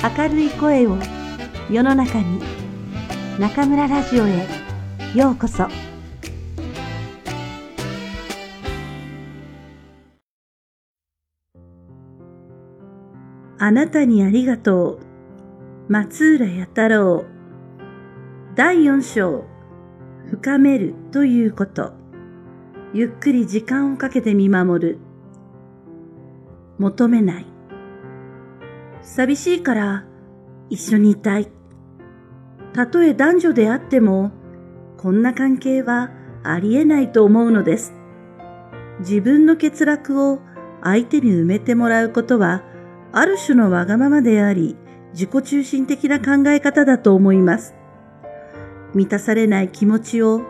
明るい声を世の中に中村ラジオへようこそ。あなたにありがとう松浦弥太郎。第4章深めるということ。ゆっくり時間をかけて見守る。求めない。寂しいから一緒にいたい。たとえ男女であっても、こんな関係はありえないと思うのです。自分の欠落を相手に埋めてもらうことは、ある種のわがままであり、自己中心的な考え方だと思います。満たされない気持ちを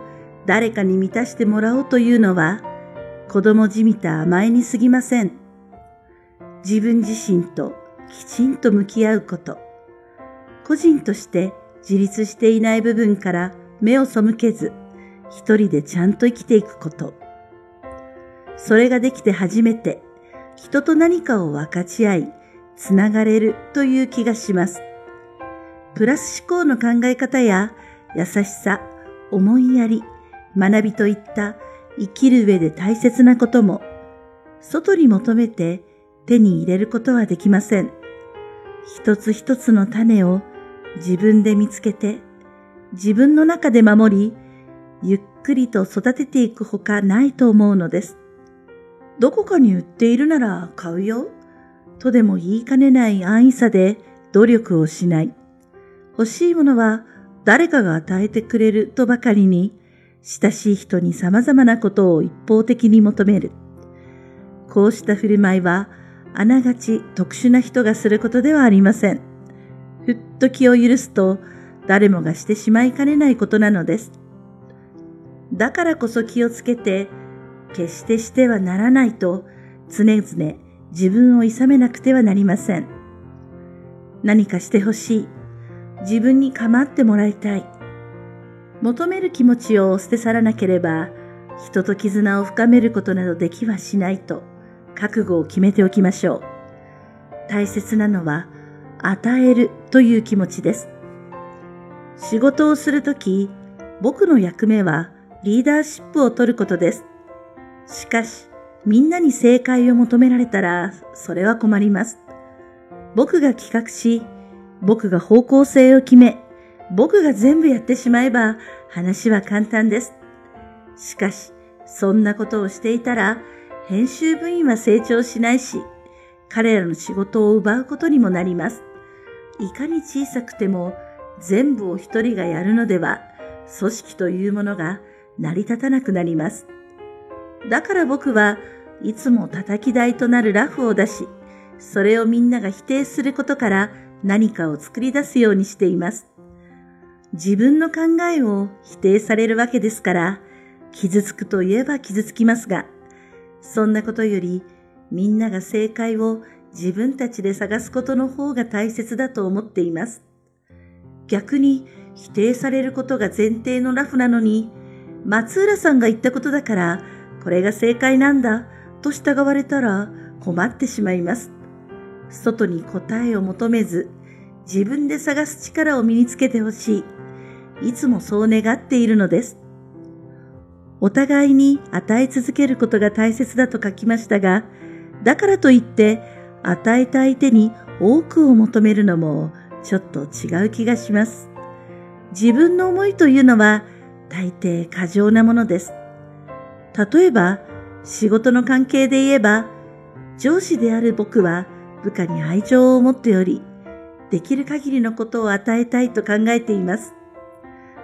誰かに満たしてもらおうというのは、子供じみた甘えにすぎません。自分自身ときちんと向き合うこと。個人として自立していない部分から目を背けず、一人でちゃんと生きていくこと。それができて初めて、人と何かを分かち合い、つながれるという気がします。プラス思考の考え方や優しさ、思いやり、学びといった生きる上で大切なことも、外に求めて手に入れることはできません。一つ一つの種を自分で見つけて、自分の中で守り、ゆっくりと育てていくほかないと思うのです。どこかに売っているなら買うよ、とでも言いかねない安易さで努力をしない。欲しいものは誰かが与えてくれるとばかりに、親しい人に様々なことを一方的に求める。こうした振る舞いは、あながち特殊な人がすることではありません。ふっと気を許すと誰もがしてしまいかねないことなのです。だからこそ気をつけて、決してしてはならないと常々自分を諌めなくてはなりません。何かしてほしい。自分に構ってもらいたい。求める気持ちを捨て去らなければ、人と絆を深めることなどできはしないと。覚悟を決めておきましょう。大切なのは、与えるという気持ちです。仕事をするとき、僕の役目はリーダーシップを取ることです。しかし、みんなに正解を求められたら、それは困ります。僕が企画し、僕が方向性を決め、僕が全部やってしまえば話は簡単です。しかし、そんなことをしていたら、編集部員は成長しないし、彼らの仕事を奪うことにもなります。いかに小さくても全部を一人がやるのでは、組織というものが成り立たなくなります。だから僕はいつも叩き台となるラフを出し、それをみんなが否定することから何かを作り出すようにしています。自分の考えを否定されるわけですから、傷つくといえば傷つきますが、そんなことよりみんなが正解を自分たちで探すことの方が大切だと思っています。逆に否定されることが前提のラフなのに、松浦さんが言ったことだからこれが正解なんだと従われたら困ってしまいます。外に答えを求めず自分で探す力を身につけてほしい。いつもそう願っているのです。お互いに与え続けることが大切だと書きましたが、だからといって与えた相手に多くを求めるのもちょっと違う気がします。自分の思いというのは大抵過剰なものです。例えば仕事の関係で言えば上司である僕は部下に愛情を持っており、できる限りのことを与えたいと考えています。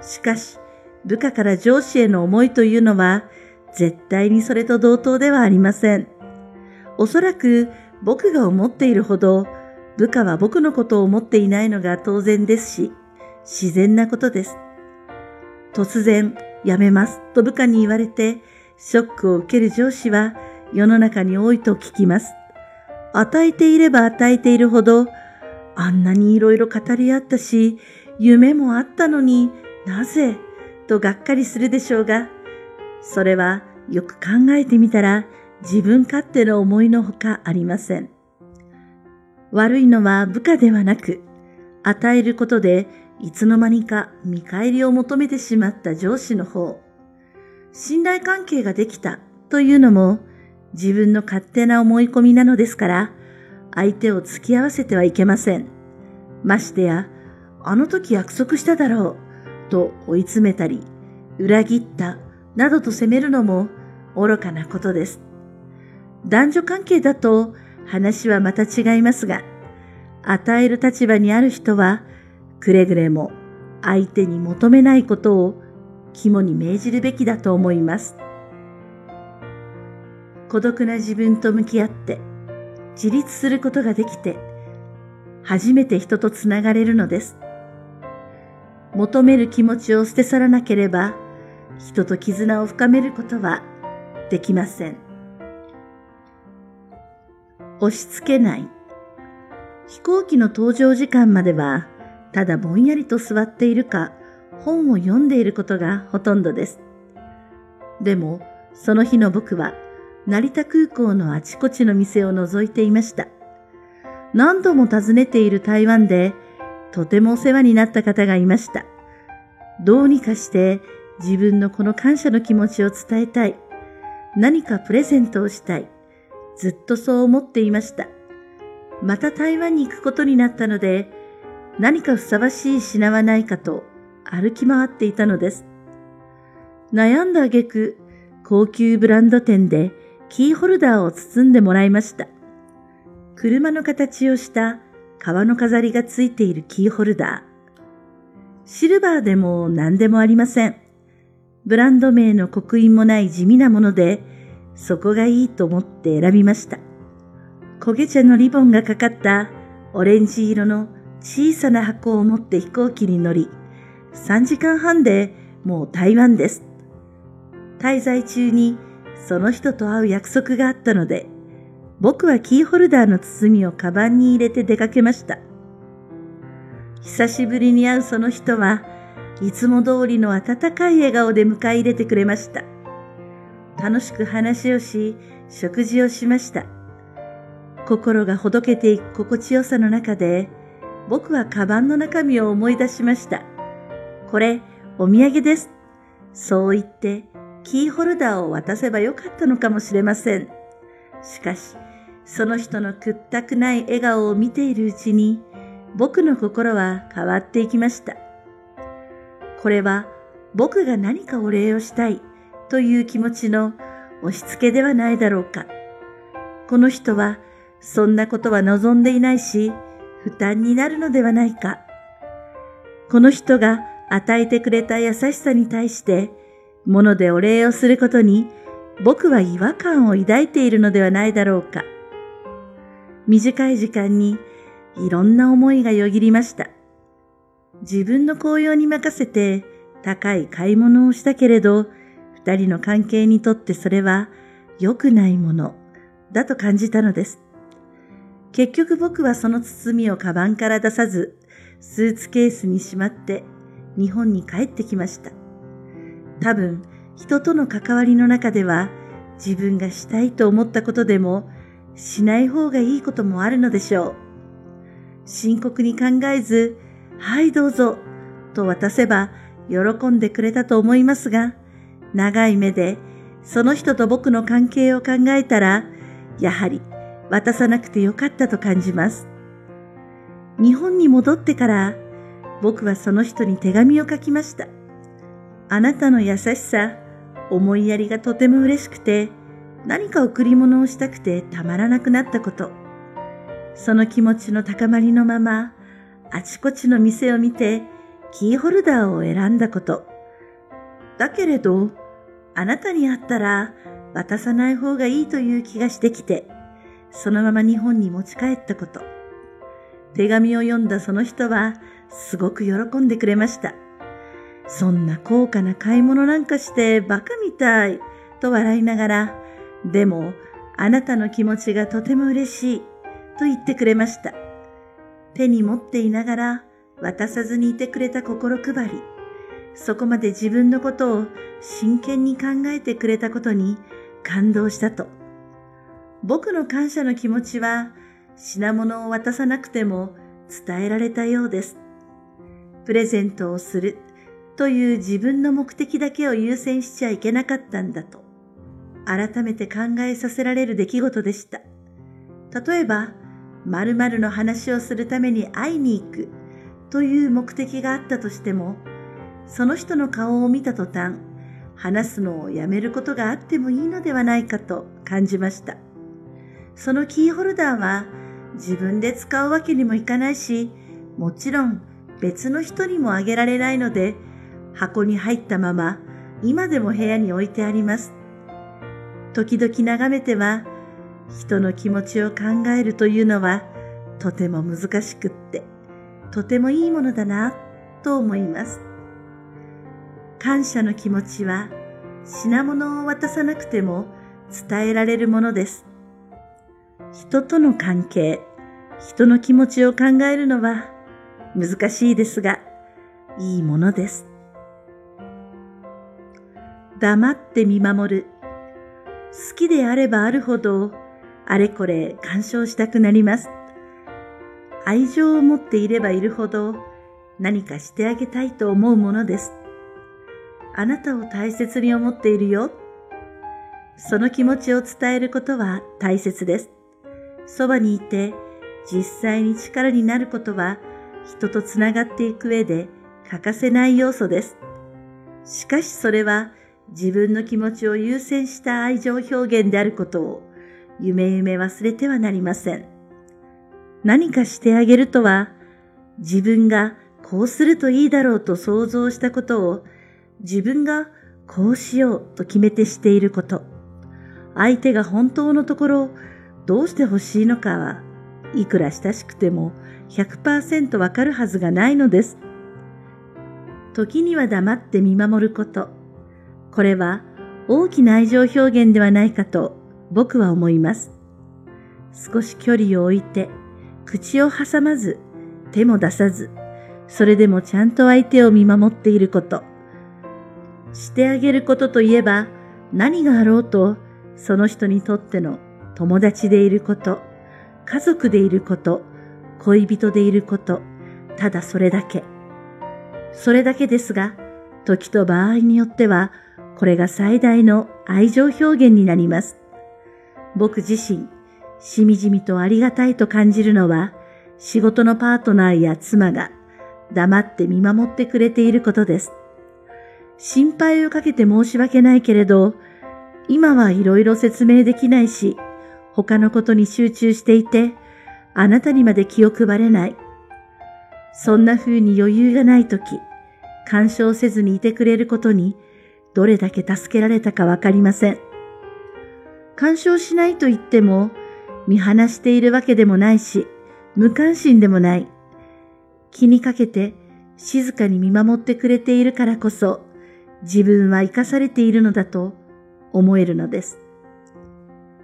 しかし、部下から上司への思いというのは、絶対にそれと同等ではありません。おそらく僕が思っているほど、部下は僕のことを思っていないのが当然ですし、自然なことです。突然、辞めますと部下に言われて、ショックを受ける上司は世の中に多いと聞きます。与えていれば与えているほど、あんなにいろいろ語り合ったし、夢もあったのになぜとがっかりするでしょうが、それはよく考えてみたら自分勝手の思いのほかありません。悪いのは部下ではなく、与えることでいつの間にか見返りを求めてしまった上司の方。信頼関係ができたというのも自分の勝手な思い込みなのですから、相手を付き合わせてはいけません。ましてや、あの時約束しただろうと追い詰めたり、裏切ったなどと責めるのも愚かなことです。男女関係だと話はまた違いますが、与える立場にある人は、くれぐれも相手に求めないことを肝に銘じるべきだと思います。孤独な自分と向き合って自立することができて初めて人とつながれるのです。求める気持ちを捨て去らなければ人と絆を深めることはできません。押し付けない。飛行機の搭乗時間までは、ただぼんやりと座っているか、本を読んでいることがほとんどです。でも、その日の僕は、成田空港のあちこちの店を覗いていました。何度も訪ねている台湾で、とてもお世話になった方がいました。どうにかして自分のこの感謝の気持ちを伝えたい。何かプレゼントをしたい。ずっとそう思っていました。また台湾に行くことになったので、何かふさわしい品はないかと歩き回っていたのです。悩んだ挙句、高級ブランド店でキーホルダーを包んでもらいました。車の形をした革の飾りがついているキーホルダー。シルバーでも何でもありません。ブランド名の刻印もない地味なもので、そこがいいと思って選びました。焦げ茶のリボンがかかったオレンジ色の小さな箱を持って飛行機に乗り、3時間半でもう台湾です。滞在中にその人と会う約束があったので、僕はキーホルダーの包みをカバンに入れて出かけました。久しぶりに会うその人はいつも通りの温かい笑顔で迎え入れてくれました。楽しく話をし、食事をしました。心がほどけていく心地よさの中で、僕はカバンの中身を思い出しました。これ、お土産です。そう言って、キーホルダーを渡せばよかったのかもしれません。しかし、その人の屈託ない笑顔を見ているうちに、僕の心は変わっていきました。これは僕が何かお礼をしたいという気持ちの押し付けではないだろうか。この人はそんなことは望んでいないし、負担になるのではないか。この人が与えてくれた優しさに対して、物でお礼をすることに僕は違和感を抱いているのではないだろうか。短い時間にいろんな思いがよぎりました。自分の紅葉に任せて高い買い物をしたけれど、二人の関係にとってそれは良くないものだと感じたのです。結局僕はその包みをカバンから出さず、スーツケースにしまって日本に帰ってきました。多分、人との関わりの中では自分がしたいと思ったことでもしない方がいいこともあるのでしょう。深刻に考えず、はいどうぞ、と渡せば喜んでくれたと思いますが、長い目でその人と僕の関係を考えたら、やはり渡さなくてよかったと感じます。日本に戻ってから僕はその人に手紙を書きました。あなたの優しさ、思いやりがとても嬉しくて、何か贈り物をしたくてたまらなくなったこと。その気持ちの高まりのまま、あちこちの店を見て、キーホルダーを選んだこと。だけれど、あなたに会ったら渡さない方がいいという気がしてきて、そのまま日本に持ち帰ったこと。手紙を読んだその人は、すごく喜んでくれました。そんな高価な買い物なんかしてバカみたい、と笑いながら、でも、あなたの気持ちがとても嬉しい。と言ってくれました。手に持っていながら渡さずにいてくれた心配り、そこまで自分のことを真剣に考えてくれたことに感動したと。僕の感謝の気持ちは品物を渡さなくても伝えられたようです。プレゼントをするという自分の目的だけを優先しちゃいけなかったんだと、改めて考えさせられる出来事でした。例えば、〇〇の話をするために会いに行くという目的があったとしても、その人の顔を見た途端、話すのをやめることがあってもいいのではないかと感じました。そのキーホルダーは自分で使うわけにもいかないし、もちろん別の人にもあげられないので、箱に入ったまま今でも部屋に置いてあります。時々眺めては、人の気持ちを考えるというのはとても難しくって、とてもいいものだなと思います。感謝の気持ちは品物を渡さなくても伝えられるものです。人との関係、人の気持ちを考えるのは難しいですが、いいものです。黙って見守る。好きであればあるほど、あれこれ干渉したくなります。愛情を持っていればいるほど、何かしてあげたいと思うものです。あなたを大切に思っているよ。その気持ちを伝えることは大切です。そばにいて、実際に力になることは、人とつながっていく上で欠かせない要素です。しかしそれは、自分の気持ちを優先した愛情表現であることを夢夢忘れてはなりません。何かしてあげるとは自分がこうするといいだろうと想像したことを自分がこうしようと決めてしていること。相手が本当のところどうして欲しいのかはいくら親しくても100%わかるはずがないのです。時には黙って見守ること。これは大きな愛情表現ではないかと僕は思います。少し距離を置いて、口を挟まず、手も出さず、それでもちゃんと相手を見守っていること。してあげることといえば、何があろうと、その人にとっての友達でいること、家族でいること、恋人でいること、ただそれだけ。それだけですが、時と場合によっては、これが最大の愛情表現になります。僕自身、しみじみとありがたいと感じるのは、仕事のパートナーや妻が黙って見守ってくれていることです。心配をかけて申し訳ないけれど、今はいろいろ説明できないし、他のことに集中していて、あなたにまで気を配れない。そんな風に余裕がないとき、干渉せずにいてくれることにどれだけ助けられたかわかりません。干渉しないと言っても、見放しているわけでもないし、無関心でもない。気にかけて静かに見守ってくれているからこそ、自分は生かされているのだと思えるのです。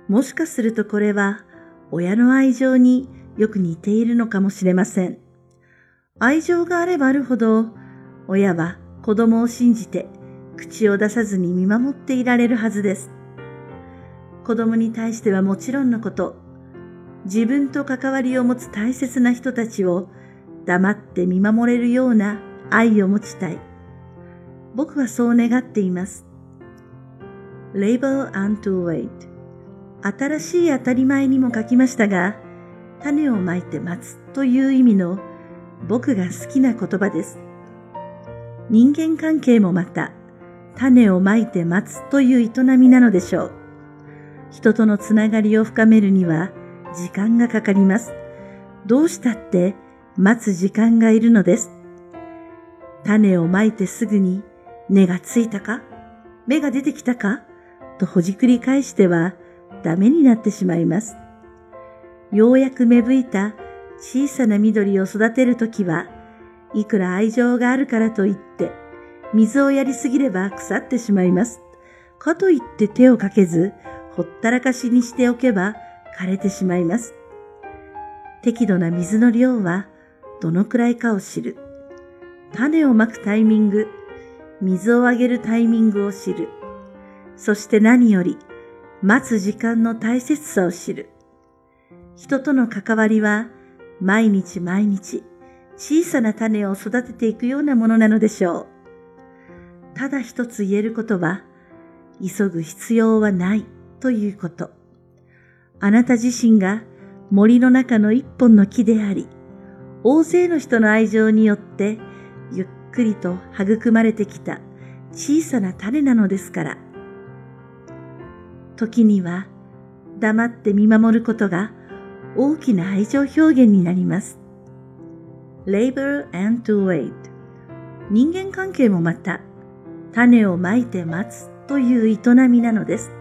もしかするとこれは親の愛情によく似ているのかもしれません。愛情があればあるほど、親は子供を信じて口を出さずに見守っていられるはずです。子供に対してはもちろんのこと、自分と関わりを持つ大切な人たちを黙って見守れるような愛を持ちたい。僕はそう願っています。Label and to wait 新しい当たり前にも書きましたが、種をまいて待つという意味の僕が好きな言葉です。人間関係もまた種をまいて待つという営みなのでしょう。人とのつながりを深めるには時間がかかります。どうしたって待つ時間がいるのです。種をまいてすぐに根がついたか？芽が出てきたか？とほじくり返してはダメになってしまいます。ようやく芽吹いた小さな緑を育てるときは、いくら愛情があるからといって水をやりすぎれば腐ってしまいます。かといって手をかけず、ほったらかしにしておけば枯れてしまいます。適度な水の量はどのくらいかを知る。種をまくタイミング、水をあげるタイミングを知る。そして何より、待つ時間の大切さを知る。人との関わりは毎日毎日小さな種を育てていくようなものなのでしょう。ただ一つ言えることは、急ぐ必要はないということ。あなた自身が森の中の一本の木であり、大勢の人の愛情によってゆっくりと育まれてきた小さな種なのですから。時には黙って見守ることが大きな愛情表現になります。labor and to wait 人間関係もまた種をまいて待つという営みなのです。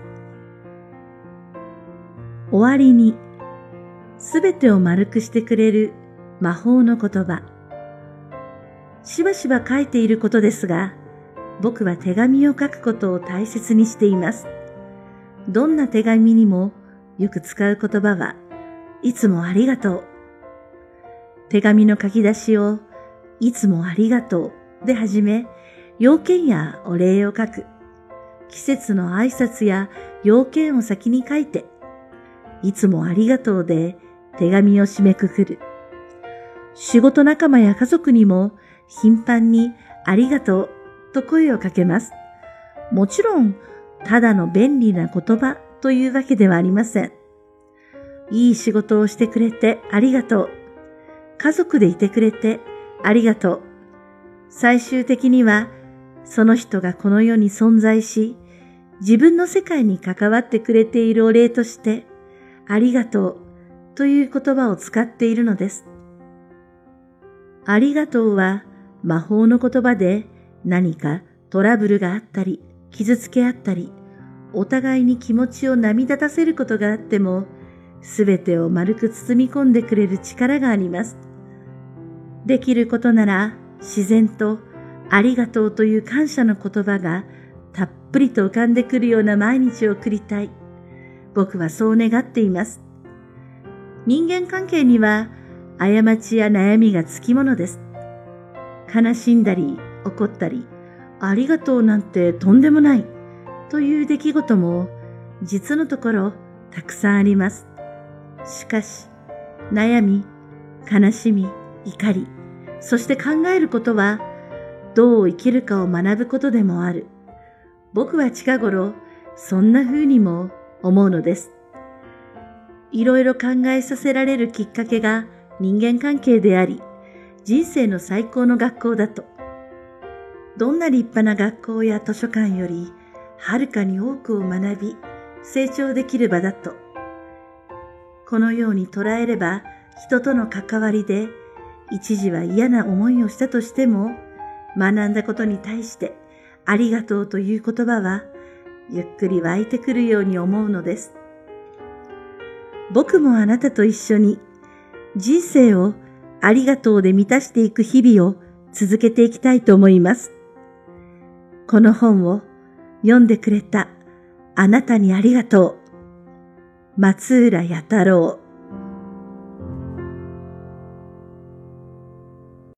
終わりにすべてを丸くしてくれる魔法の言葉。しばしば書いていることですが、僕は手紙を書くことを大切にしています。どんな手紙にもよく使う言葉は、いつもありがとう。手紙の書き出しを、いつもありがとうで始め、要件やお礼を書く。季節の挨拶や要件を先に書いて、いつもありがとうで手紙を締めくくる。仕事仲間や家族にも頻繁にありがとうと声をかけます。もちろん、ただの便利な言葉というわけではありません。いい仕事をしてくれてありがとう。家族でいてくれてありがとう。最終的には、その人がこの世に存在し、自分の世界に関わってくれているお礼として、ありがとうという言葉を使っているのです。ありがとうは魔法の言葉で何かトラブルがあったり、傷つけ合ったり、お互いに気持ちを波立たせることがあっても、すべてを丸く包み込んでくれる力があります。できることなら自然とありがとうという感謝の言葉がたっぷりと浮かんでくるような毎日を送りたい。僕はそう願っています。人間関係には過ちや悩みがつきものです。悲しんだり怒ったり、ありがとうなんてとんでもないという出来事も実のところたくさんあります。しかし、悩み、悲しみ、怒り、そして考えることはどう生きるかを学ぶことでもある。僕は近頃そんな風にも思うのです。いろいろ考えさせられるきっかけが人間関係であり、人生の最高の学校だと。どんな立派な学校や図書館より、はるかに多くを学び、成長できる場だと。このように捉えれば、人との関わりで、一時は嫌な思いをしたとしても、学んだことに対して、ありがとうという言葉は、ゆっくり湧いてくるように思うのです。僕もあなたと一緒に人生をありがとうで満たしていく日々を続けていきたいと思います。この本を読んでくれたあなたにありがとう。松浦弥太郎